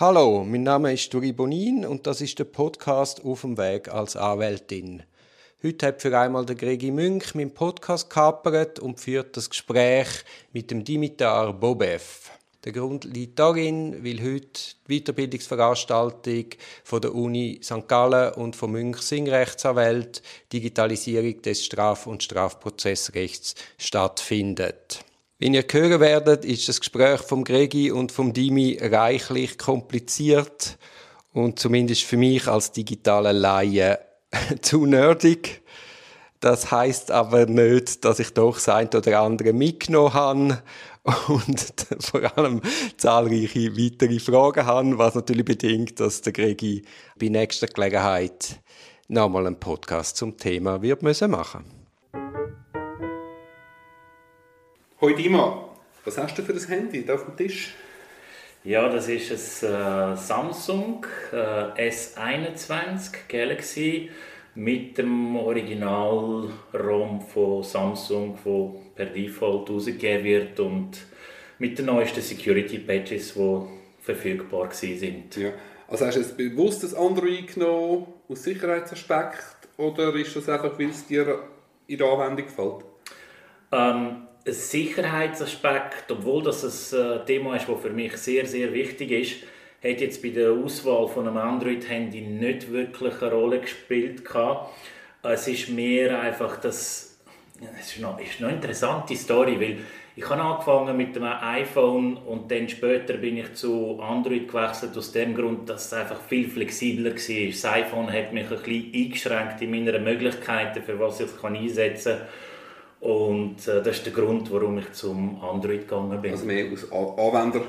Hallo, mein Name ist Duri Bonin und das ist der Podcast Auf dem Weg als Anwältin. Heute hat für einmal der Gregi Münch meinen Podcast kapert und führt das Gespräch mit dem Dimitar Bobev. Der Grund liegt darin, weil heute die Weiterbildungsveranstaltung von der Uni St. Gallen und von Münch Singrechtsanwält Digitalisierung des Straf- und Strafprozessrechts stattfindet. Wie ihr hören werdet, ist das Gespräch vom Gregi und vom Dimi reichlich kompliziert und zumindest für mich als digitale Laie zu nerdig. Das heißt aber nicht, dass ich doch das eine oder andere mitgenommen habe und vor allem zahlreiche weitere Fragen habe, was natürlich bedingt, dass der Gregi bei nächster Gelegenheit nochmal einen Podcast zum Thema wird müssen machen Hoi Dima, was hast du für das Handy da auf dem Tisch? Ja, das ist ein äh, Samsung äh, S21 Galaxy mit dem Original-ROM von Samsung, wo per Default rausgegeben wird und mit den neuesten Security-Patches, die verfügbar sind. Ja. Also hast du jetzt bewusst das Android genommen aus Sicherheitsaspekt oder ist das einfach, weil es dir in der Anwendung gefällt? Ähm, ein Sicherheitsaspekt, obwohl das ein äh, Thema ist, das für mich sehr, sehr wichtig ist, hat jetzt bei der Auswahl von einem Android-Handy nicht wirklich eine Rolle gespielt. Es ist mehr einfach das, es ist noch, ist noch eine interessante Story, weil ich habe angefangen mit dem iPhone und dann später bin ich zu Android gewechselt aus dem Grund, dass es einfach viel flexibler war. Das iPhone hat mich ein bisschen eingeschränkt in meinen Möglichkeiten, für was ich es einsetzen kann und äh, das ist der Grund, warum ich zum Android gegangen bin. Also mehr aus Anwender,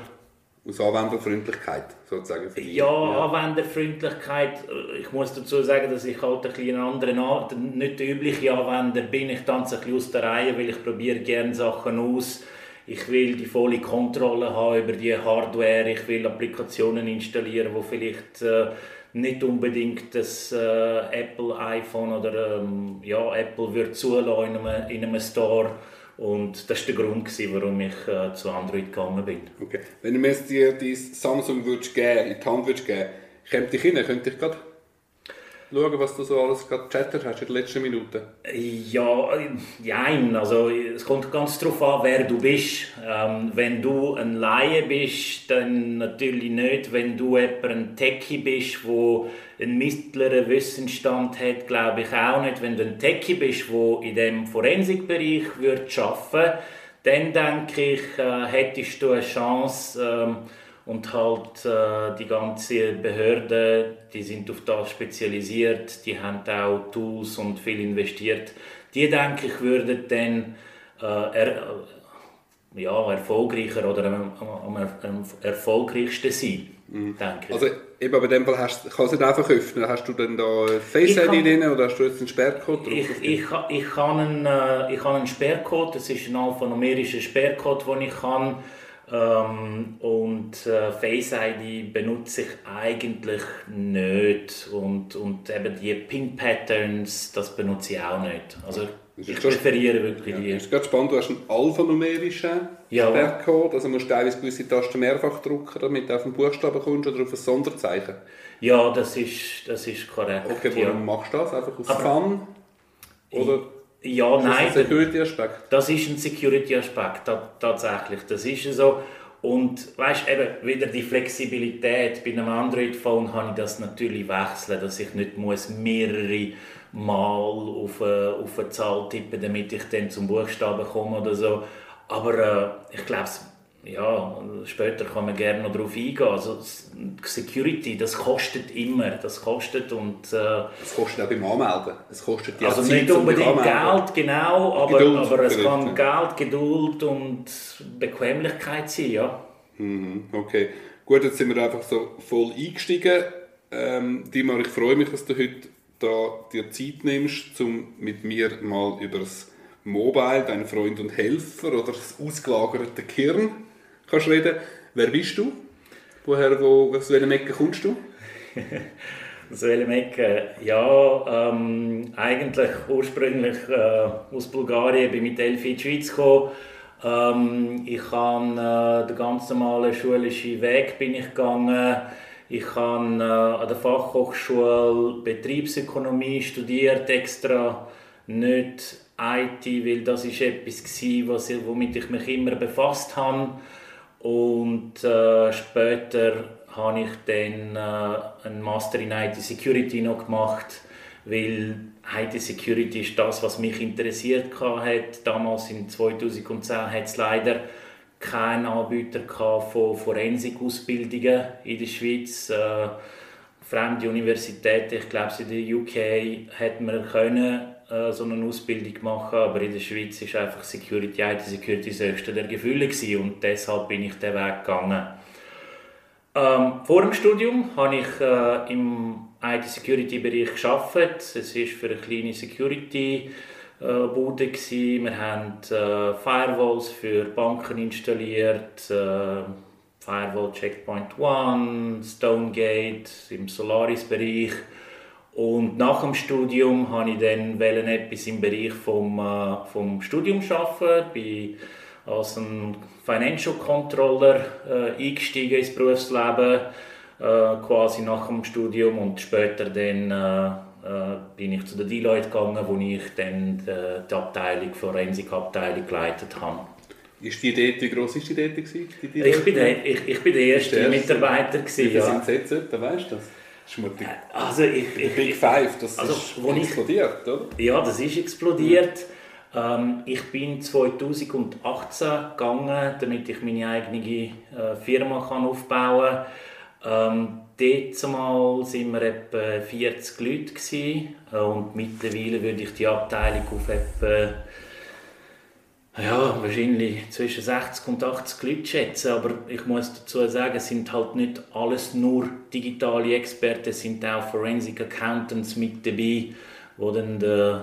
aus Anwenderfreundlichkeit sozusagen? Ja, ja, Anwenderfreundlichkeit. Ich muss dazu sagen, dass ich halt ein bisschen anderen, Art, nicht der übliche Anwender bin. Ich tanze ein bisschen aus der Reihe, weil ich probiere gerne Sachen aus. Ich will die volle Kontrolle haben über die Hardware. Ich will Applikationen installieren, die vielleicht... Äh, nicht unbedingt das äh, Apple iPhone oder ähm, ja, Apple wird zulassen in einem, in einem Store. Und das war der Grund, gewesen, warum ich äh, zu Android gegangen bin. Okay. Wenn du mir jetzt dir dein Samsung geben, in die Hand würdest geben, käme ich rein, könnte ich gerade schauen, was du so alles gerade chattet hast in den letzten Minuten? Ja, nein. Also, es kommt ganz darauf an, wer du bist. Ähm, wenn du ein Laie bist, dann natürlich nicht. Wenn du ein Techie bist, der einen mittleren Wissensstand hat, glaube ich auch nicht. Wenn du ein Techie bist, der in dem Forensikbereich arbeiten würde, dann denke ich, äh, hättest du eine Chance, ähm, und halt äh, die ganze Behörde, die sind auf das spezialisiert, die haben auch Tools und viel investiert. Die denke ich würden dann äh, er, ja, erfolgreicher oder am, am, am erfolgreichsten sein. Mhm. Denke also eben bei dem Fall hast, kannst du nicht einfach öffnen. Hast du dann da Face ID drin oder hast du jetzt einen Sperrcode drauf? Ich, ich, ich, kann einen, äh, ich habe einen Sperrcode, das ist ein alphanumerischer Sperrcode, den ich kann ähm, und äh, Face ID benutze ich eigentlich nicht. Und, und eben die Pin-Patterns, das benutze ich auch nicht. Also ich präferiere wirklich ja, die. Das ist ganz spannend, du hast einen alphanumerischen ja. Sperrcode, also musst du teilweise gewisse Tasten mehrfach drücken, damit du auf einen Buchstaben kommst oder auf ein Sonderzeichen. Ja, das ist, das ist korrekt. Okay, warum ja. machst du das? Einfach aus Aber Fun? Oder? Ja, ist nein. Das ein Security-Aspekt? Das ist ein Security-Aspekt, tatsächlich. Das ist so. Und weißt eben, wieder die Flexibilität. Bei einem Android-Phone kann ich das natürlich wechseln, dass ich nicht muss mehrere Mal auf eine, auf eine Zahl tippen damit ich dann zum Buchstaben komme oder so. Aber äh, ich glaube, ja, später kann man gerne noch darauf eingehen. Also Security, das kostet immer, das kostet und... Äh, es kostet auch beim Anmelden. Es kostet die Also nicht unbedingt Geld, genau, aber, aber es kann Geld, Geduld und Bequemlichkeit sein, ja. Mhm, okay, gut, jetzt sind wir einfach so voll eingestiegen. Ähm, Dimar, ich freue mich, dass du heute da dir Zeit nimmst, um mit mir mal über das Mobile, dein Freund und Helfer oder das ausgelagerte Kirn kannst reden. Wer bist du? Woher, wo, aus welchem Ecke kommst du? aus welchem Ecke? Ja, ähm, eigentlich ursprünglich äh, aus Bulgarien, bin mit elf in die Schweiz gekommen, Ähm, ich habe äh, den ganz normalen schulischen Weg bin ich gegangen. Ich habe äh, an der Fachhochschule Betriebsökonomie studiert, extra nicht IT, weil das ist etwas war, womit ich mich immer befasst habe. Und äh, später habe ich dann äh, einen Master in IT Security noch gemacht, weil IT Security ist das, was mich interessiert hat. Damals in 2010 hat es leider keinen Anbieter von Forensikausbildungen in der Schweiz. Äh, fremde Universitäten, ich glaube in der UK hätte man können äh, so eine Ausbildung machen, aber in der Schweiz ist einfach Security, IT Security das höchste der Gefühle gewesen und deshalb bin ich den Weg gegangen. Ähm, vor dem Studium habe ich äh, im IT-Security-Bereich gearbeitet. Es war für eine kleine Security-Bude. Wir haben äh, Firewalls für Banken installiert, äh, Firewall Checkpoint One, Stonegate im Solaris-Bereich. Und nach dem Studium habe ich dann etwas im Bereich vom, äh, vom Studium arbeiten als ein Financial Controller äh, eingestiegen ins Berufsleben, äh, quasi nach dem Studium und später dann äh, äh bin ich zu der Deloitte gegangen, wo ich dann die, äh, die Abteilung, Forensikabteilung geleitet habe. Ist die dort, wie gross war die dort? Die ich, bin der, ich, ich bin der erste Mitarbeiter. Gewesen, wie ja. sind Sie jetzt? Weißt du das? Schmutzig. Also ich, ich, Big Five, das also, ist explodiert, oder? Ja, das ist explodiert. Ähm, ich bin 2018 gegangen, damit ich meine eigene äh, Firma kann aufbauen kann. Ähm, dort waren wir etwa 40 Leute gewesen, äh, und mittlerweile würde ich die Abteilung auf etwa ja, wahrscheinlich zwischen 60 und 80 Leute schätzen, aber ich muss dazu sagen, es sind halt nicht alles nur digitale Experten, es sind auch Forensic Accountants mit dabei, die dann den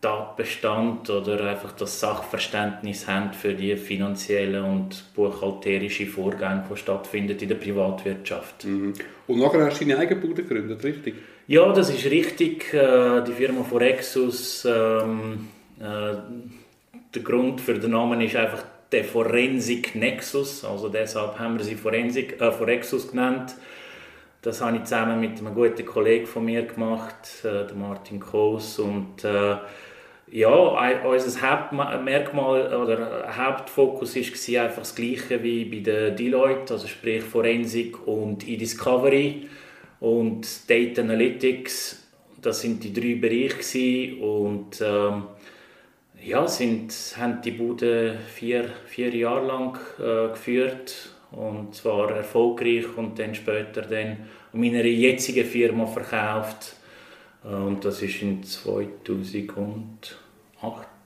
Tatbestand oder einfach das Sachverständnis haben für die finanziellen und buchhalterischen Vorgänge, die stattfinden in der Privatwirtschaft. Mhm. Und nachher hast du deine eigene Bude gegründet, richtig? Ja, das ist richtig. Äh, die Firma Forexus ähm, äh, der Grund für den Namen ist einfach der Forensik Nexus, also deshalb haben wir sie Forensik, äh, Forexus genannt. Das habe ich zusammen mit einem guten Kollegen von mir gemacht, äh, Martin Koos. Und äh, ja, unser Hauptmerkmal oder Hauptfokus war einfach das gleiche wie bei der Deloitte, also sprich Forensik und E-Discovery und Data Analytics. Das sind die drei Bereiche und ähm, ja, sind, haben die Bude vier, vier Jahre lang äh, geführt und zwar erfolgreich und dann später dann meiner jetzigen Firma verkauft äh, und das ist in 2008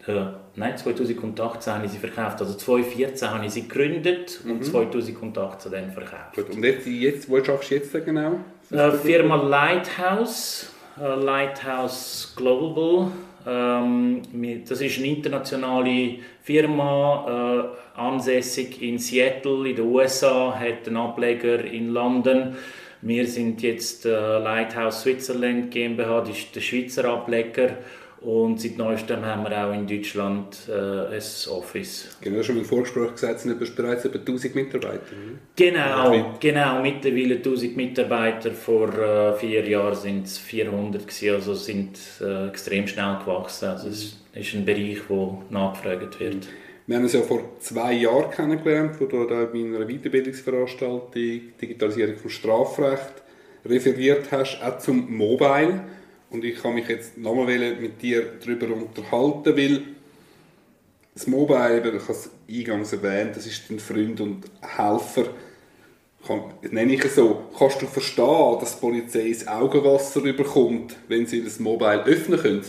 äh, nein 2018 habe ich sie verkauft also 2014 habe ich sie gegründet mhm. und 2018 dann verkauft Gut. und jetzt, jetzt wo schaffst du jetzt genau äh, Firma Lighthouse äh, Lighthouse Global das ist eine internationale Firma, äh, ansässig in Seattle in den USA, hat einen Ableger in London. Wir sind jetzt äh, Lighthouse Switzerland GmbH, das ist der Schweizer Ableger und seit neuestem haben wir auch in Deutschland äh, ein Office. Genau, schon im Vorgespräch gesagt, sind bereits etwa 1000 Mitarbeiter. Genau, genau, mittlerweile 1000 Mitarbeiter. Vor äh, vier Jahren sind es 400 gewesen, also sind äh, extrem schnell gewachsen. Also es ist ein Bereich, wo nachgefragt wird. Wir haben uns ja vor zwei Jahren kennengelernt, wo du da in einer Weiterbildungsveranstaltung Digitalisierung von Strafrecht referiert hast, auch zum Mobile. Und ich kann mich jetzt nochmal mit dir darüber unterhalten, weil das Mobile, ich habe es eingangs erwähnt, das ist dein Freund und Helfer, kann, nenne ich es so. Kannst du verstehen, dass die Polizei ins Augenwasser überkommt, wenn sie das Mobile öffnen können?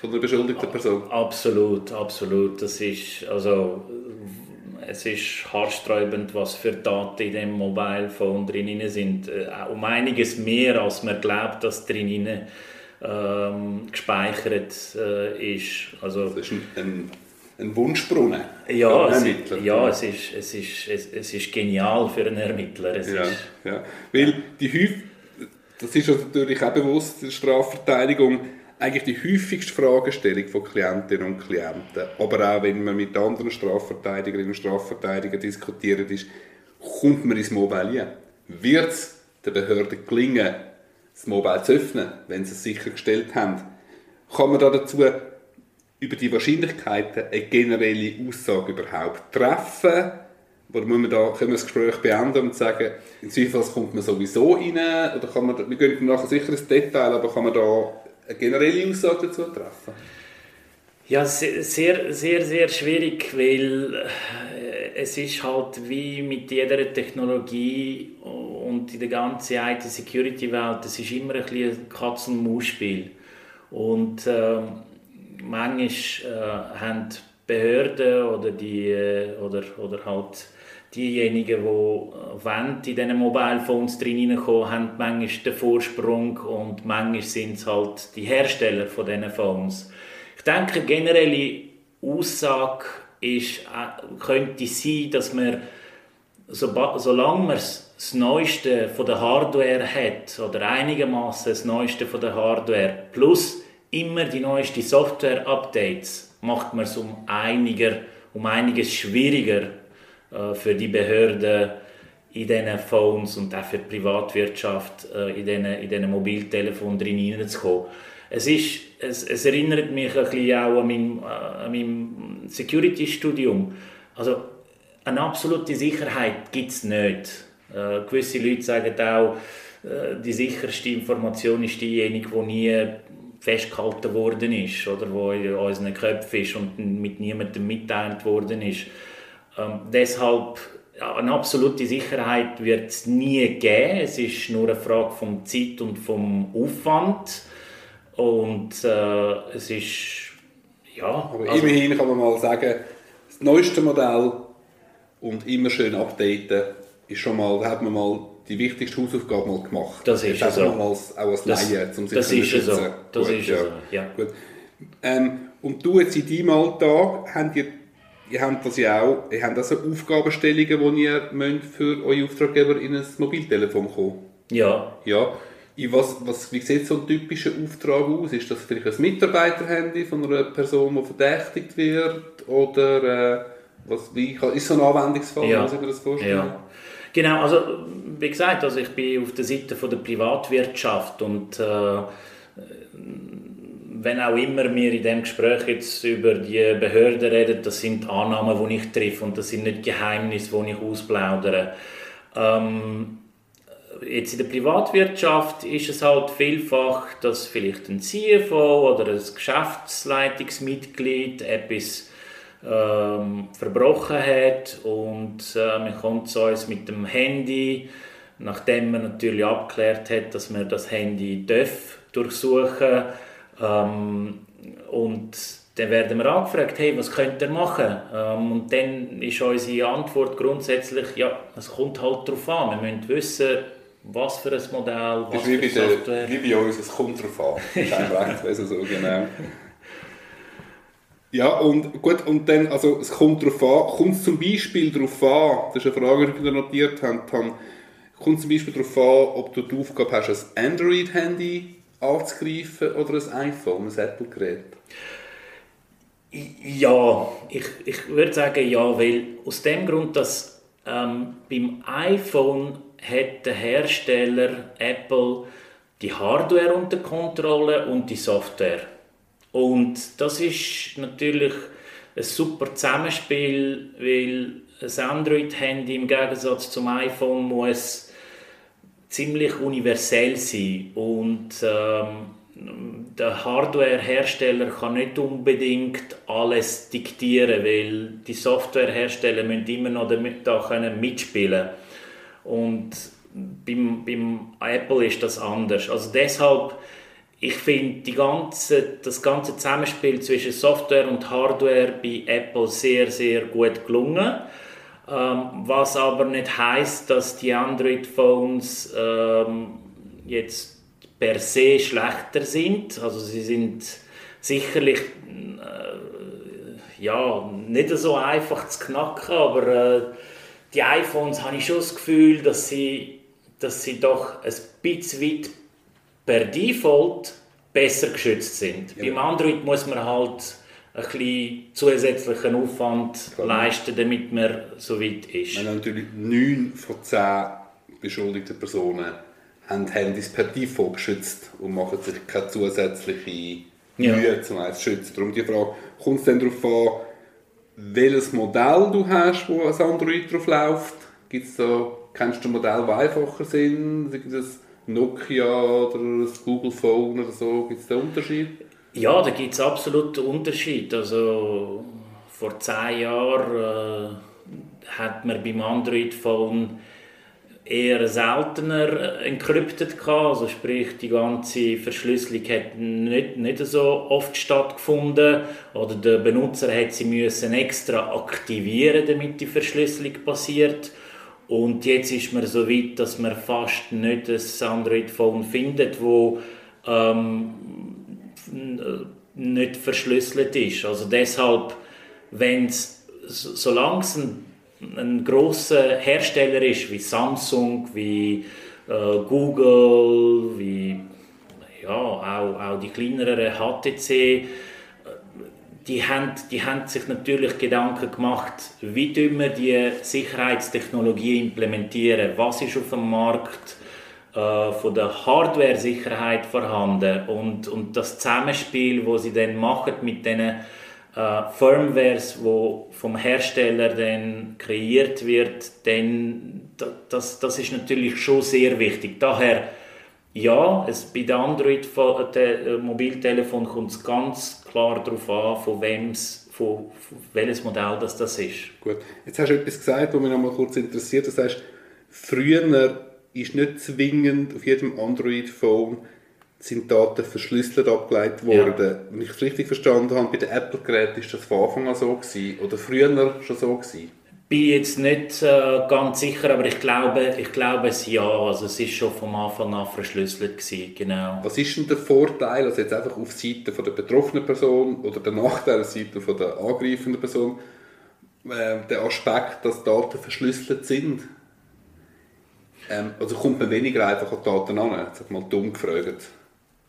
Von einer beschuldigten Person? Absolut, absolut. Das ist, also, es ist haarsträubend, was für Daten in dem Mobile Phone drin sind. Äh, um einiges mehr, als man glaubt, dass drin ist ähm, gespeichert äh, ist. Also, das ist ein, ein, Wunschbrunnen ja, es, ja es, ist, es, ist, es, es ist genial für einen Ermittler. Es ja, ist, ja. Weil die Häuf das ist natürlich auch bewusst, die Strafverteidigung, eigentlich die häufigste Fragestellung von Klientinnen und Klienten, aber auch wenn man mit anderen Strafverteidigerinnen und Strafverteidigern diskutiert, ist, kommt man ins Mobile? Wird es der Behörde gelingen, das Mobile zu öffnen, wenn sie es sichergestellt haben? Kann man da dazu über die Wahrscheinlichkeiten eine generelle Aussage überhaupt treffen? Oder muss man da, können wir das Gespräch beenden und sagen, in Zweifels kommt man sowieso rein? Oder kann man, wir gehen nachher sicher ins Detail, aber kann man da eine generelle Aussage dazu treffen? Ja, sehr, sehr, sehr schwierig, weil äh, es ist halt wie mit jeder Technologie und in der ganzen IT-Security-Welt, es ist immer ein, ein Katz-und-Maus-Spiel. Und äh, manchmal äh, haben Behörden oder, die, äh, oder, oder halt diejenigen, die wollen, in diesen Mobile Phones drin reinkommen, haben manchmal den Vorsprung und manchmal sind es halt die Hersteller von diesen Phones. Ich denke, generelle Aussage ist, äh, könnte sein, dass man, solange man das Neueste von der Hardware hat, oder einigermaßen das Neueste von der Hardware, plus immer die neuesten Software-Updates, macht man es um, einiger, um einiges schwieriger, äh, für die Behörden in diesen Phones und auch für die Privatwirtschaft äh, in diesen, in diesen Mobiltelefonen drin hineinzukommen. Es, ist, es, es erinnert mich ein bisschen auch an mein, äh, mein Security-Studium. Also eine absolute Sicherheit gibt es nicht. Äh, gewisse Leute sagen auch, äh, die sicherste Information ist diejenige, die nie festgehalten worden ist oder wo in unseren Köpfen ist und mit niemandem mitteilt worden ist. Ähm, deshalb eine absolute Sicherheit wird es nie geben. Es ist nur eine Frage von Zeit und vom Aufwand. Und äh, es ist ja. Aber also, immerhin kann man mal sagen, das neueste Modell und immer schön updaten ist schon mal, da hat man mal die wichtigste Hausaufgabe mal gemacht. Das ist das so. Als, auch als Laie, um sich das zu ist so. Das Gut, ist ja. so. Ja. Gut. Ähm, und du jetzt in deinem Alltag, habt ihr ihr habt das ja auch, ihr habt also Aufgabenstellungen, die ihr müsst für eure Auftraggeber in ein Mobiltelefon kommen Ja. Ja. In was, was, wie sieht so ein typischer Auftrag aus? Ist das vielleicht ein Mitarbeiterhandy von einer Person, die verdächtigt wird? Oder äh, was, wie, ist so ein Anwendungsfall, ja. muss ich mir das vorstellen? Ja. Genau, also wie gesagt, also ich bin auf der Seite von der Privatwirtschaft und äh, wenn auch immer wir in dem Gespräch jetzt über die Behörden reden, das sind Annahmen, die ich treffe und das sind nicht Geheimnisse, die ich ausplaudere. Ähm, jetzt in der Privatwirtschaft ist es halt vielfach, dass vielleicht ein CFO oder ein Geschäftsleitungsmitglied etwas ähm, verbrochen hat und äh, man kommt zu uns mit dem Handy, nachdem man natürlich abgeklärt hat, dass man das Handy darf durchsuchen darf ähm, und dann werden wir angefragt, hey, was könnt ihr machen? Ähm, und dann ist unsere Antwort grundsätzlich, ja, es kommt halt darauf an. Wir müssen wissen, was für ein Modell, was das ist wie für Software. wie bei uns, es kommt darauf an. Das ist einfach also so, genau. Ja, und gut, und dann, also es kommt darauf an, kommt es zum Beispiel darauf an, das ist eine Frage, die ich notiert habe, kommt zum Beispiel darauf an, ob du die Aufgabe hast, ein Android-Handy anzugreifen oder ein iPhone, ein Apple-Gerät? Ja, ich, ich würde sagen ja, weil aus dem Grund, dass ähm, beim iPhone hat der Hersteller Apple die Hardware unter Kontrolle und die Software. Und das ist natürlich ein super Zusammenspiel, weil ein Android-Handy im Gegensatz zum iPhone muss ziemlich universell sein und ähm, der Hardwarehersteller kann nicht unbedingt alles diktieren, weil die Softwarehersteller müssen immer noch damit da können mitspielen und beim, beim Apple ist das anders. Also deshalb ich finde ganze, das ganze Zusammenspiel zwischen Software und Hardware bei Apple sehr, sehr gut gelungen. Ähm, was aber nicht heißt, dass die Android-Phones ähm, jetzt per se schlechter sind. Also sie sind sicherlich äh, ja, nicht so einfach zu knacken, aber äh, die iPhones habe ich schon das Gefühl, dass sie, dass sie doch ein bisschen weit per Default besser geschützt sind. Ja. Beim Android muss man halt ein bisschen zusätzlichen Aufwand Klar. leisten, damit man so weit ist. Wenn natürlich 9 von 10 beschuldigten Personen haben Handys per Default geschützt und machen sich keine zusätzliche ja. Mühe, um eins zu schützen. Darum die Frage, kommt es dann darauf an, welches Modell du hast, wo ein Android drauf läuft? Gibt's da, kennst du Modelle, die einfacher sind? Gibt es Nokia oder das Google Phone oder so? Gibt es da Unterschied? Ja, da gibt es absolut Unterschied. Also vor zehn Jahren äh, hat man beim Android Phone eher seltener encrypted gehabt, also sprich die ganze Verschlüsselung hat nicht, nicht so oft stattgefunden oder der Benutzer hat sie müssen extra aktivieren, damit die Verschlüsselung passiert und jetzt ist man so weit, dass man fast nicht ein Android-Phone findet, wo ähm, nicht verschlüsselt ist. Also deshalb, wenn es, solange es ein ein großer Hersteller ist, wie Samsung, wie äh, Google, wie ja, auch, auch die kleineren HTC, äh, die haben, die haben sich natürlich Gedanken gemacht, wie wir die Sicherheitstechnologie implementieren, was ist auf dem Markt äh, von der Hardware-Sicherheit vorhanden und, und das Zusammenspiel, wo sie dann machen mit diesen äh, Firmwares, wo vom Hersteller dann kreiert wird, dann das, das ist natürlich schon sehr wichtig. Daher ja, es, bei den Android-Mobiltelefon kommt es ganz klar darauf an, von wem von, von welches Modell das, das ist. Gut, jetzt hast du etwas gesagt, was mich noch mal kurz interessiert. Das heißt, früher ist nicht zwingend auf jedem Android-Phone sind Daten verschlüsselt abgeleitet worden. Ja. Wenn ich es richtig verstanden habe, bei den Apple-Geräten ist das von Anfang an so gewesen, oder früher schon so gewesen? Bin jetzt nicht äh, ganz sicher, aber ich glaube, ich glaube es ja. Also es ist schon vom Anfang an verschlüsselt gewesen, genau. Was ist denn der Vorteil, also jetzt einfach auf Seite von der betroffenen Person oder der Nachteil auf Seite von der angreifenden Person, äh, der Aspekt, dass Daten verschlüsselt sind? Ähm, also kommt man weniger einfach an Daten an, jetzt mal dumm gefragt.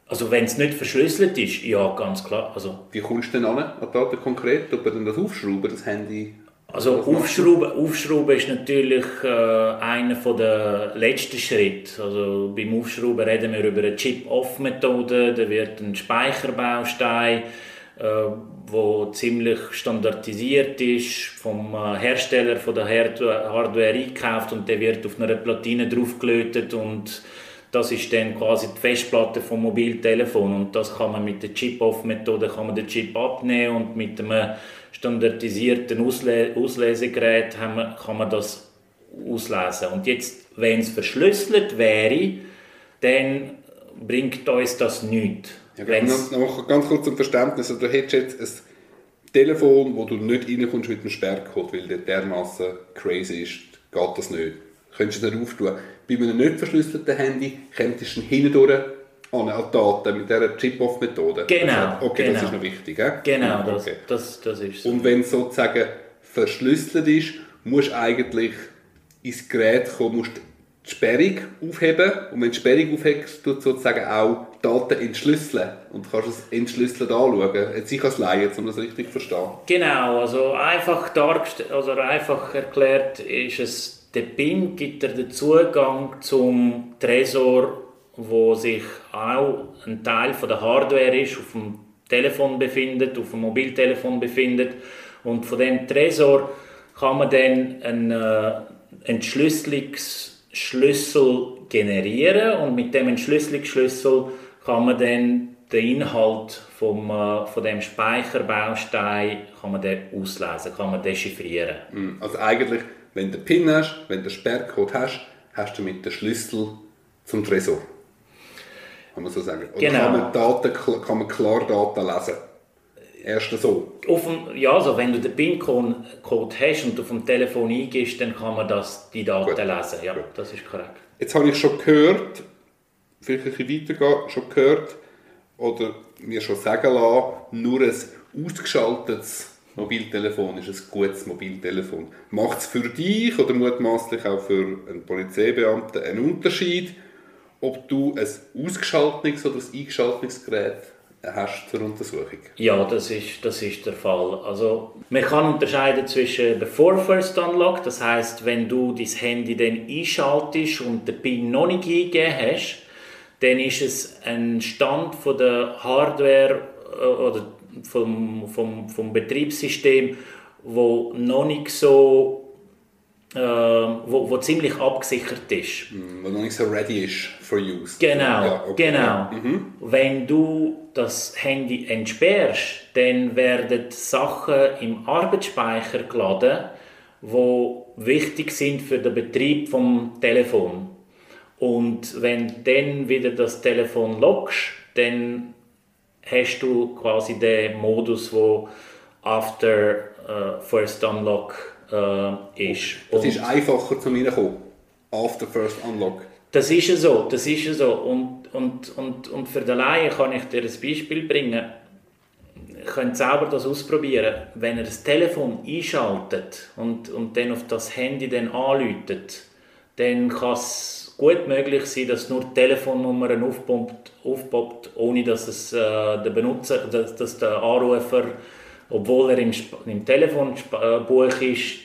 Also wenn es nicht verschlüsselt ist, ja, ganz klar. Also, Wie kommst du denn an, an Daten konkret? Ob man das aufschrauben, das Handy? Also aufschrauben, aufschrauben ist natürlich äh, einer der letzten Schritte. Also beim Aufschrauben reden wir über eine Chip-Off-Methode. Da wird ein Speicherbaustein, äh, wo ziemlich standardisiert ist, vom äh, Hersteller von der Hardware eingekauft und der wird auf einer Platine draufgelötet und das ist dann quasi die Festplatte vom Mobiltelefon und das kann man mit der Chip-Off-Methode kann man den Chip abnehmen und mit einem standardisierten Ausle Auslesegerät kann man das auslesen. Und jetzt, wenn es verschlüsselt wäre, dann bringt uns das nichts. Ja, noch, ganz kurz zum Verständnis. Also, du hättest jetzt ein Telefon, wo du nicht reinkommst mit dem Sperrcode, weil der dermaßen crazy ist, geht das nicht. Könntest du dann auftun. Bei einem nicht verschlüsselten Handy könntest du hindurch an die Daten mit dieser Chip-Off-Methode. Genau. Okay, genau. das ist noch wichtig. Äh? Genau, das, okay. das, das ist so. Und wenn es sozusagen verschlüsselt ist, musst du eigentlich ins Gerät kommen, musst die Sperrung aufheben und wenn du die Sperrung aufhebst, tut sozusagen auch Daten entschlüsseln und kannst es entschlüsselt anschauen. Jetzt ich als Laie, um das richtig zu verstehen. Genau, also einfach also einfach erklärt ist es der PIN gibt dir den Zugang zum Tresor, wo sich auch ein Teil von der Hardware ist, auf dem Telefon befindet, auf dem Mobiltelefon befindet. Und von dem Tresor kann man dann einen äh, Entschlüsselungsschlüssel generieren und mit dem Entschlüsselungsschlüssel kann man dann den Inhalt vom, äh, von dem Speicherbaustein kann man den auslesen, kann man dechiffrieren. Hm, also eigentlich wenn du den PIN hast, wenn du den Sperrcode hast, hast du mit dem Schlüssel zum Tresor. Kann man so sagen. Oder genau. kann, man Daten, kann man klar Daten lesen? Erst so. Dem, ja, also wenn du den PIN-Code hast und auf dem Telefon eingibst, dann kann man das, die Daten Gut. lesen. Ja, Gut. das ist korrekt. Jetzt habe ich schon gehört, vielleicht ein bisschen weitergehen, schon gehört oder mir schon sagen lassen, nur ein ausgeschaltetes Mobiltelefon ist ein gutes Mobiltelefon. Macht es für dich oder mutmaßlich auch für einen Polizeibeamten einen Unterschied? Ob du ein ausgeschaltetes oder ein eingeschaltetes Gerät hast zur Untersuchung. Ja, das ist, das ist der Fall. Also, man kann unterscheiden zwischen Before First Unlock, das heißt, wenn du dein Handy dann einschaltest und den PIN noch nicht eingegeben hast, dann ist es ein Stand von der Hardware äh, oder vom, vom, vom Betriebssystem, wo noch nicht so äh, wo, wo ziemlich abgesichert ist. Mm, wo noch nicht so ready ist for use. Genau, ja, okay. genau. Mhm. Wenn du das Handy entsperrst, dann werden Sachen im Arbeitsspeicher geladen, wo wichtig sind für den Betrieb vom Telefon. Und wenn dann wieder das Telefon lockst, dann hast du quasi den Modus, wo after uh, first unlock uh, ist. Das ist einfacher zu mir kommen. After first unlock. Das ist ja so, das ist ja so. Und, und, und, und für den Laien kann ich dir ein Beispiel bringen. Ihr könnt selber das ausprobieren. Wenn ihr das Telefon einschaltet und, und dann auf das Handy dann anläutet, dann kann es gut möglich sein, dass nur Telefonnummern aufpoppt, aufpoppt ohne dass es äh, der Benutzer, dass, dass, der Anrufer, obwohl er im, im Telefonbuch ist,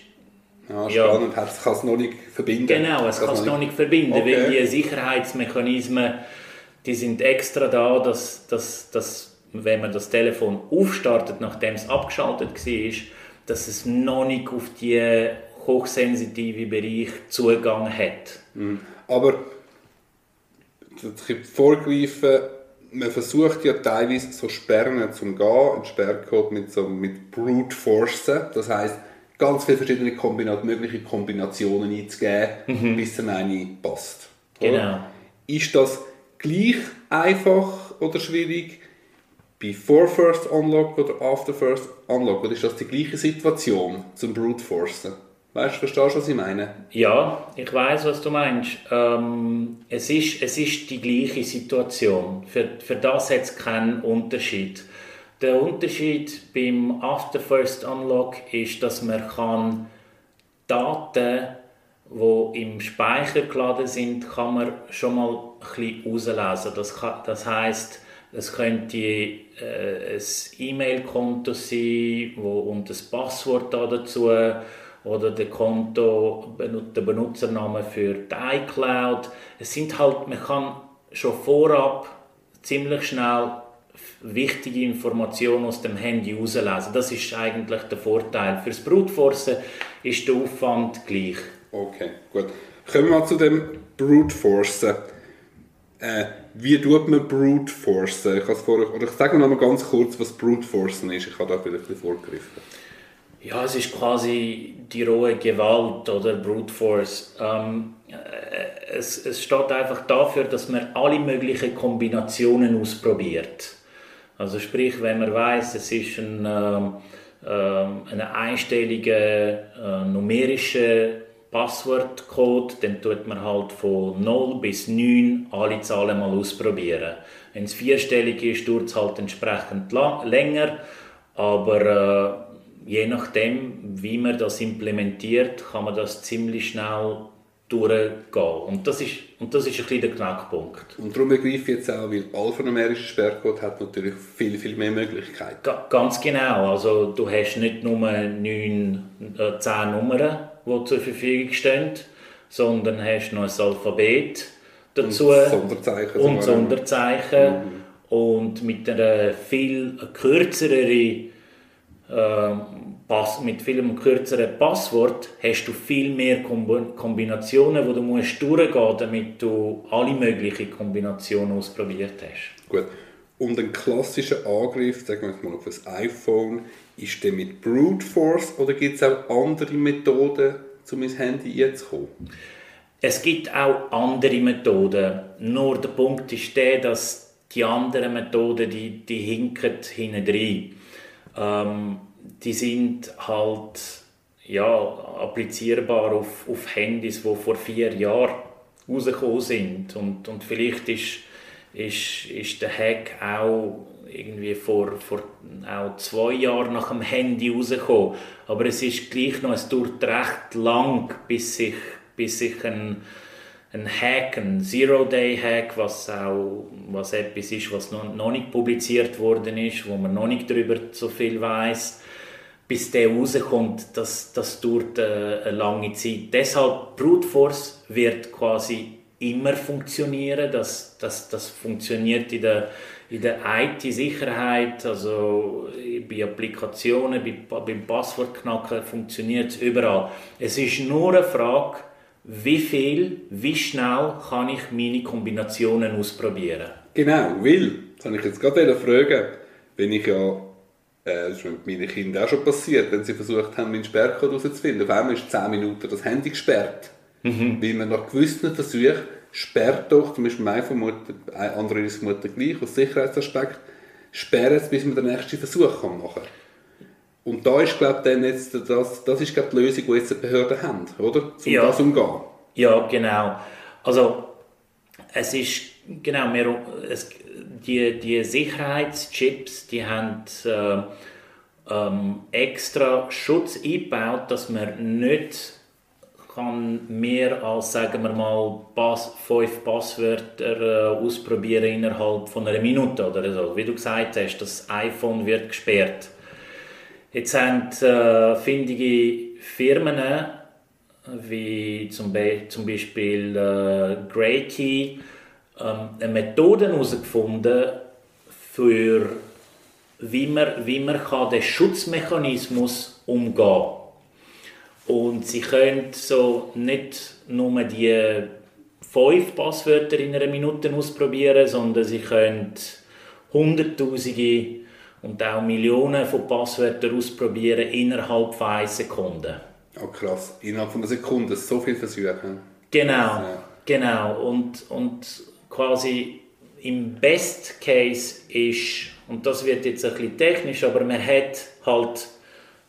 ja, spannend, ja. es kann es noch nicht verbinden. Genau, es kann es noch nicht verbinden, okay. weil die Sicherheitsmechanismen, die sind extra da, dass, dass, dass wenn man das Telefon aufstartet, nachdem es abgeschaltet war, dass es noch nicht auf die hochsensitive Bereich Zugang hat. Mhm. Aber ich vorgreifen, man versucht ja teilweise so Sperren zu gehen, einen Sperrcode mit, so, mit Brute Forcen, das heißt ganz viele verschiedene Kombinat mögliche Kombinationen einzugeben, mhm. bis dann eine passt. Genau. Ist das gleich einfach oder schwierig before first unlock oder after first unlock? Oder ist das die gleiche Situation zum Brute Forcen? Weißt du, verstehst du, was ich meine? Ja, ich weiß, was du meinst. Ähm, es, ist, es ist die gleiche Situation. Für, für das hat es keinen Unterschied. Der Unterschied beim After First Unlock ist, dass man kann Daten, die im Speicher geladen sind, kann man schon mal ein rauslesen. Das, kann, das heisst, es könnte äh, ein E-Mail-Konto sein wo, und das Passwort da dazu oder der Konto, der Benutzername für die iCloud. Es sind halt, man kann schon vorab ziemlich schnell wichtige Informationen aus dem Handy herauslesen. Das ist eigentlich der Vorteil. Für das Brutforcen ist der Aufwand gleich. Okay, gut. Kommen wir mal zu dem Brute Äh, wie tut man Brute Forcen? Ich, vorher, ich sage noch mal ganz kurz, was Brute Forcen ist. Ich habe da vielleicht ein bisschen vorgegriffen. Ja, es ist quasi die rohe Gewalt oder Brute Force. Ähm, äh, es, es steht einfach dafür, dass man alle möglichen Kombinationen ausprobiert. Also sprich, wenn man weiß, es ist ein, äh, äh, ein einstelliger äh, numerischer Passwortcode, dann tut man halt von 0 bis 9 alle Zahlen mal ausprobieren. Wenn es vierstellig ist, dauert es halt entsprechend länger, aber äh, je nachdem, wie man das implementiert, kann man das ziemlich schnell durchgehen. Und das ist, und das ist ein bisschen der Knackpunkt. Und darum begreife ich jetzt auch, weil alphanumerischer Sperrcode hat natürlich viel, viel mehr Möglichkeiten. Ga ganz genau. Also du hast nicht nur neun, äh, zehn Nummern, die zur Verfügung stehen, sondern hast noch ein Alphabet dazu. Und Sonderzeichen. Und Sonderzeichen. Mhm. Und mit einer viel kürzeren Pass, mit viel kürzeren Passwort hast du viel mehr Kombinationen, wo du musst durchgehen musst, damit du alle möglichen Kombinationen ausprobiert hast. Gut. Und ein klassischer Angriff, sagen wir mal auf ein iPhone, ist der mit Brute Force oder gibt es auch andere Methoden, um mein Handy jetzt zu kommen? Es gibt auch andere Methoden. Nur der Punkt ist der, dass die anderen Methoden, die, die hinken hinten rein. Ähm, die sind halt ja, applizierbar auf, auf Handys, die vor vier Jahren rausgekommen sind. Und, und vielleicht ist, ist, ist der Hack auch irgendwie vor, vor auch zwei Jahren nach dem Handy rausgekommen. Aber es ist gleich noch, es dauert recht lang, bis sich, bis sich ein, ein Hack, ein Zero-Day-Hack, was auch was etwas ist, was noch, noch nicht publiziert worden ist, wo man noch nicht darüber so viel weiß, bis der rauskommt, das, das dauert äh, eine lange Zeit. Deshalb Brute Force wird quasi immer funktionieren. Das, das, das funktioniert in der, in der IT-Sicherheit, also bei Applikationen, bei, beim Passwortknacken funktioniert es überall. Es ist nur eine Frage, wie viel, wie schnell kann ich meine Kombinationen ausprobieren. Genau, weil, das habe ich jetzt gerade fragen, wenn ich ja, äh, das ist mit meinen Kindern auch schon passiert, wenn sie versucht haben, meinen Sperrcode herauszufinden, auf einmal ist 10 Minuten das Handy gesperrt. Mhm. Weil man nach gewissen Versuchen sperrt doch, zum Beispiel meine Mutter, andere ist Mutter gleich, aus Sicherheitsaspekt, sperrt es, bis man den nächsten Versuch kann machen Und da ist, glaube ich, jetzt, das, das ist, glaube die Lösung, die jetzt die Behörden haben, oder? Um ja. das umgehen. Ja, genau. Also, es ist, genau, wir, es, die, die Sicherheitschips, die haben äh, ähm, extra Schutz eingebaut, dass man nicht kann mehr als, sagen wir mal, Pass, fünf Passwörter äh, ausprobieren innerhalb von einer Minute oder so. Wie du gesagt hast, das iPhone wird gesperrt. Jetzt haben äh, findige Firmen, wie zum, Be zum Beispiel äh, Graykey, ähm, eine Methode herausgefunden, für wie man, wie man kann den Schutzmechanismus umgehen kann. Und sie können so nicht nur die fünf Passwörter in einer Minute ausprobieren, sondern sie können Hunderttausende und auch Millionen von Passwörtern ausprobieren innerhalb von einer Sekunde. Oh krass, innerhalb von einer Sekunde so viel versuchen. Genau, ja. genau. Und, und quasi im Best Case ist, und das wird jetzt ein bisschen technisch, aber man hat halt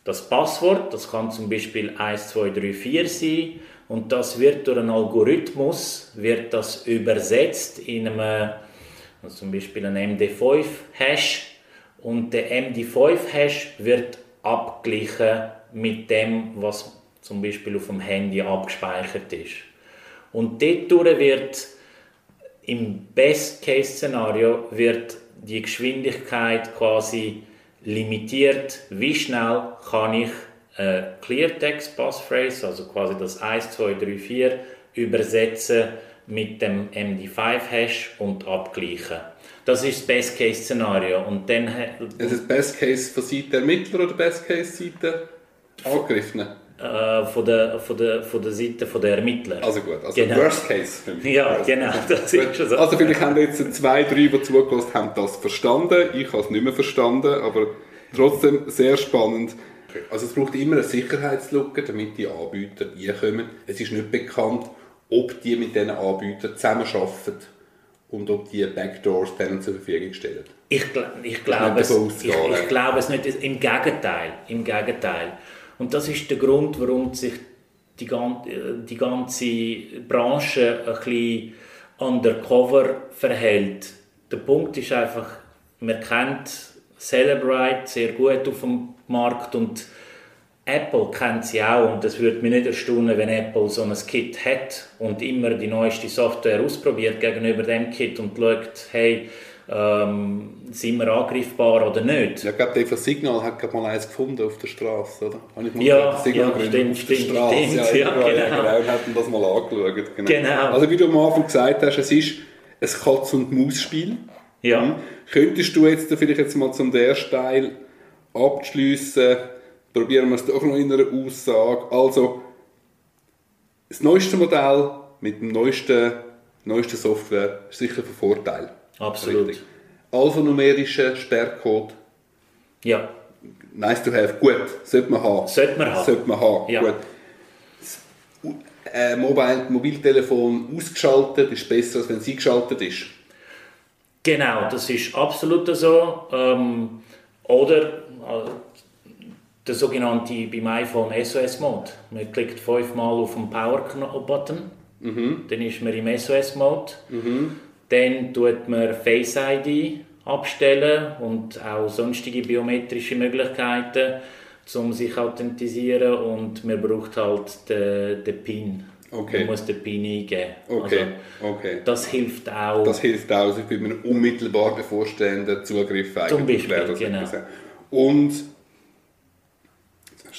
das Passwort, das kann zum Beispiel 1234 sein und das wird durch einen Algorithmus wird das übersetzt in einem also zum Beispiel ein MD5-Hash und der MD5-Hash wird abgeglichen mit dem, was zum Beispiel auf dem Handy abgespeichert ist. Und dort wird im Best-Case-Szenario wird die Geschwindigkeit quasi limitiert, wie schnell kann ich äh, Cleartext Passphrase, also quasi das 1, 2, 3, 4, übersetzen mit dem MD5-Hash und abgleichen. Das ist das Best-Case-Szenario. Und dann... Ist das Best-Case von Seite der Ermittler oder Best-Case-Seite Angegriffenen? Äh, von, der, von, der, von der Seite der Ermittler. Also gut, also genau. Worst Case. Ja, genau, das ist schon so. Also vielleicht haben jetzt zwei, drei, die zugelassen haben, das verstanden. Ich habe es nicht mehr verstanden, aber trotzdem sehr spannend. Also es braucht immer eine Sicherheitslücke, damit die Anbieter reinkommen. Es ist nicht bekannt, ob die mit diesen Anbietern zusammenarbeiten und ob die Backdoors denen zur Verfügung stellen. Ich, ich, glaube, es, ich, ich glaube es nicht. Im Gegenteil. Im Gegenteil. Und das ist der Grund, warum sich die, die ganze Branche ein bisschen undercover verhält. Der Punkt ist einfach, man kennt Celebrite sehr gut auf dem Markt und Apple kennt sie auch und es würde mich nicht erstaunen, wenn Apple so ein Kit hat und immer die neueste Software ausprobiert gegenüber dem Kit und schaut, hey, ähm, sind wir angreifbar oder nicht. Ja, ich glaube, der Signal hat gerade mal eins gefunden auf der Straße, oder? Ja, Signal ja, stimmt, auf der stimmt, Straße. Stimmt, ja, ja, genau. Ja, genau, hatten das mal angeschaut. Genau. genau. Also wie du am Anfang gesagt hast, es ist ein Katz- und Maus-Spiel. Ja. Hm? Könntest du jetzt vielleicht jetzt mal zum ersten Teil abschließen? Probieren wir es doch noch in einer Aussage. Also das neueste Modell mit dem neuesten, neuesten Software ist sicher ein Vorteil. Absolut. Richtig. Alphanumerischer Sperrcode. Ja. Nice to have. Gut, sollte man haben. Sollte man haben. Sollte man haben. Ja. Gut. Das, äh, Mobile, Mobiltelefon ausgeschaltet ist besser, als wenn es eingeschaltet ist. Genau, das ist absolut so. Ähm, oder äh, der sogenannte beim iPhone SOS-Mode. Man klickt fünfmal auf den Power-Button, mhm. dann ist man im SOS-Mode. Mhm. Dann tut man Face ID abstellen und auch sonstige biometrische Möglichkeiten, um sich authentisieren und man braucht halt den, den PIN. Okay. Man muss den PIN eingeben. Okay, Also, okay. das hilft auch. Das hilft auch für einen unmittelbar bevorstehenden Zugriff eigentlich. Zum Beispiel, genau. Und,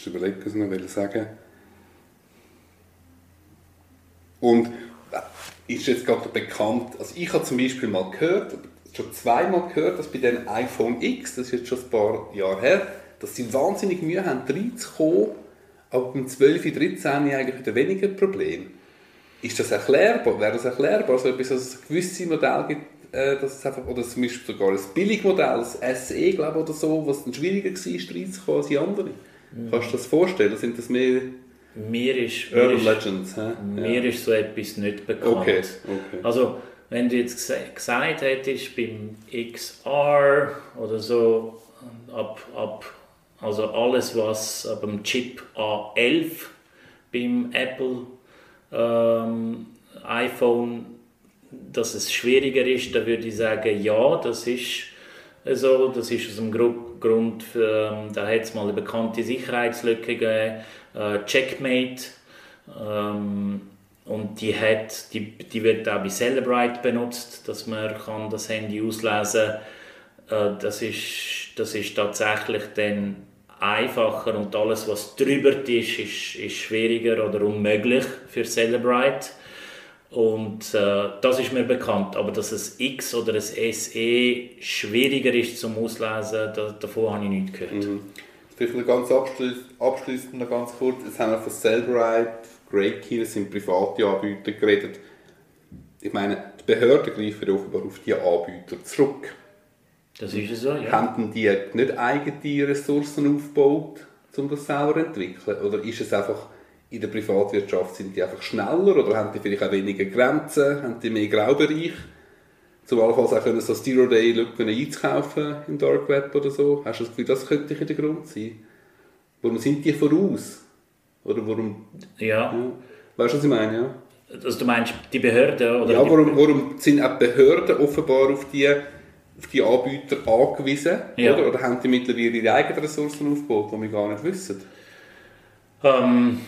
jetzt überlegt, was ich noch sagen Und äh, ist jetzt gerade bekannt, also ich habe zum Beispiel mal gehört, schon zweimal gehört, dass bei dem iPhone X, das ist jetzt schon ein paar Jahre her, dass sie wahnsinnig Mühe haben, reinzukommen, aber beim 12, 13 eigentlich wieder weniger Problem. Ist das erklärbar? Wäre das erklärbar? Also etwas, dass es gewisse Modelle gibt, äh, dass es einfach, oder zum Beispiel sogar ein Billigmodell, das SE, glaube ich, oder so, was dann schwieriger war, reinzukommen als die anderen? Kannst du dir das vorstellen? Sind das mehr mir ist, mir Urban ist, Legends? hä? mir ist so etwas nicht bekannt. Okay, okay. Also, wenn du jetzt gesagt hättest, beim XR oder so, ab, ab, also alles, was ab dem Chip A11 beim Apple ähm, iPhone, dass es schwieriger ist, dann würde ich sagen, ja, das ist so. Das ist aus dem Gru- Grund, ähm, da hat es mal eine bekannte Sicherheitslücke gegeben, äh, Checkmate. Ähm, und die, hat, die, die wird auch bei Celebrite benutzt, dass man kann das Handy auslesen kann. Äh, das, ist, das ist tatsächlich dann einfacher und alles, was drüber ist, ist, ist schwieriger oder unmöglich für Celebrite. Und äh, das ist mir bekannt. Aber dass ein X oder ein SE schwieriger ist zum Auslesen, da, davon habe ich nichts gehört. Mhm. Vielleicht noch ganz abschließend, noch ganz kurz. Jetzt haben wir von Cellbrite, Great Key, das sind private Anbieter geredet. Ich meine, die Behörden greifen offenbar auf diese Anbieter zurück. Das ist so, ja. Haben die nicht eigene Ressourcen aufgebaut, um das selber zu entwickeln? Oder ist es einfach, in der Privatwirtschaft sind die einfach schneller oder haben die vielleicht auch weniger Grenzen, haben die mehr Graubereich? Zum allenfalls auch können so Zero-Day-Lücken einzukaufen im Dark Web oder so. Hast du das Gefühl, das könnte der Grund sein? Warum sind die voraus? Oder warum... ja. Ja. Weißt du, was ich meine? Ja, Also du meinst die Behörden oder ja warum, warum sind auch Behörden offenbar auf die, auf die Anbieter angewiesen? Ja. Oder? oder haben die mittlerweile ihre eigenen Ressourcen aufgebaut, die wir gar nicht wissen? Ähm,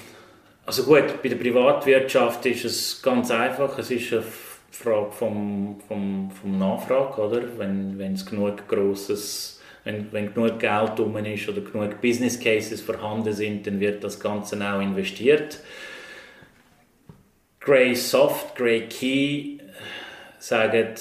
also gut, bei der Privatwirtschaft ist es ganz einfach. Es ist eine Frage vom, vom, vom Nachfrage, oder? Wenn, wenn es genug grosses, wenn, wenn genug Geld rum ist oder genug Business Cases vorhanden sind, dann wird das Ganze auch investiert. Grey Soft, Grey Key sagen,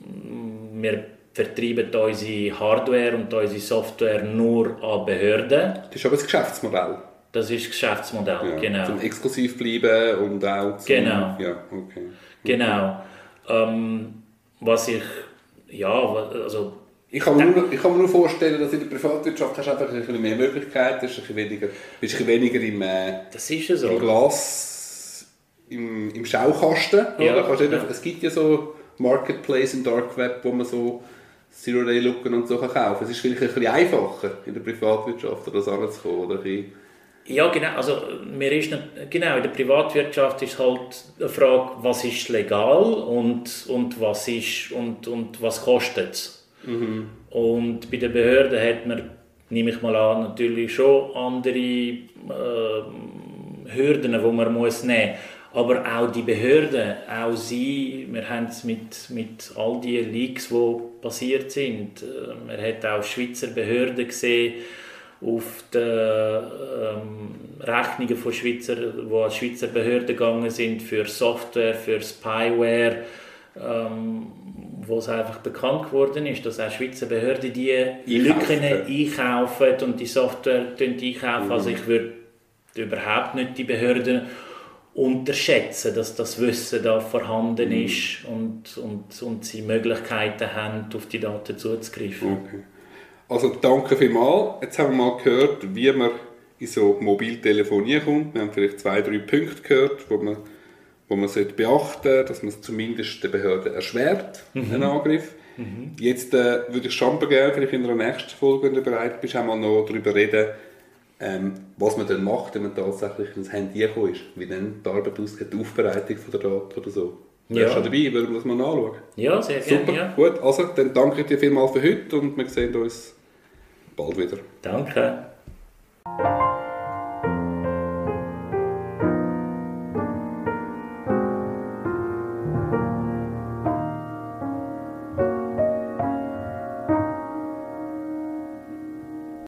mm, wir vertreiben unsere Hardware und unsere Software nur an Behörden. Das ist aber das Geschäftsmodell. Das ist das Geschäftsmodell, Ja, genau. Zum exklusiv bleiben und auch zum... Genau. Ja, okay. Genau. Ähm, was ich, ja, also, Ich kann, mir nur, ich kann mir nur vorstellen, dass in der Privatwirtschaft hast du einfach ein bisschen mehr Möglichkeiten, hast ein bisschen weniger, bist ein bisschen weniger im, äh, das ist ja so. im Glas, im, im Schaukasten. Ja, oder? Ja. einfach- Es gibt ja so Marketplace im Dark Web, wo man so Zero-Day-Looken und so kann kaufen Es ist vielleicht ein bisschen einfacher in der Privatwirtschaft, das anzukommen. Oder ein bisschen- Ja, genau. Also, mir ist nicht, genau, in der Privatwirtschaft ist halt eine Frage, was ist legal und, und, was, ist, und, und was kostet es. Und bei den Behörden hat man, nehme ich mal an, natürlich schon andere äh, Hürden, die man muss nehmen muss. Aber auch die Behörden, auch sie, wir haben es mit, mit all den Leaks, die passiert sind. Äh, Man hat auch Schweizer Behörden gesehen, auf die ähm, Rechnungen von Schweizer, wo an Schweizer Behörden gegangen sind für Software, für Spyware, ähm, wo es einfach bekannt geworden ist, dass auch Schweizer Behörden die Lücken einkaufen und die Software einkaufen. Also ich würde überhaupt nicht die Behörden unterschätzen, dass das Wissen da vorhanden ist und, und, und sie Möglichkeiten haben, auf die Daten zuzugreifen. Okay. Also danke vielmals. Jetzt haben wir mal gehört, wie man in so Mobiltelefonie kommt. Wir haben vielleicht zwei, drei Punkte gehört, wo man, wo man sollte beachten sollte, dass man es zumindest den Behörden erschwert, einen Angriff. Jetzt äh, würde ich schon gerne, vielleicht in der nächsten Folge, wenn du bereit bist, auch mal noch darüber reden, ähm, was man dann macht, wenn man tatsächlich ins Handy gekommen ist. Wie dann die Arbeit aussieht, die Aufbereitung von der Daten oder so. Ja. Wärst du dabei, würden wir das mal anschauen? Ja, sehr gerne. Super, Ja. gut. Also, dann danke ich dir vielmals für heute und wir sehen uns bald wieder. Danke.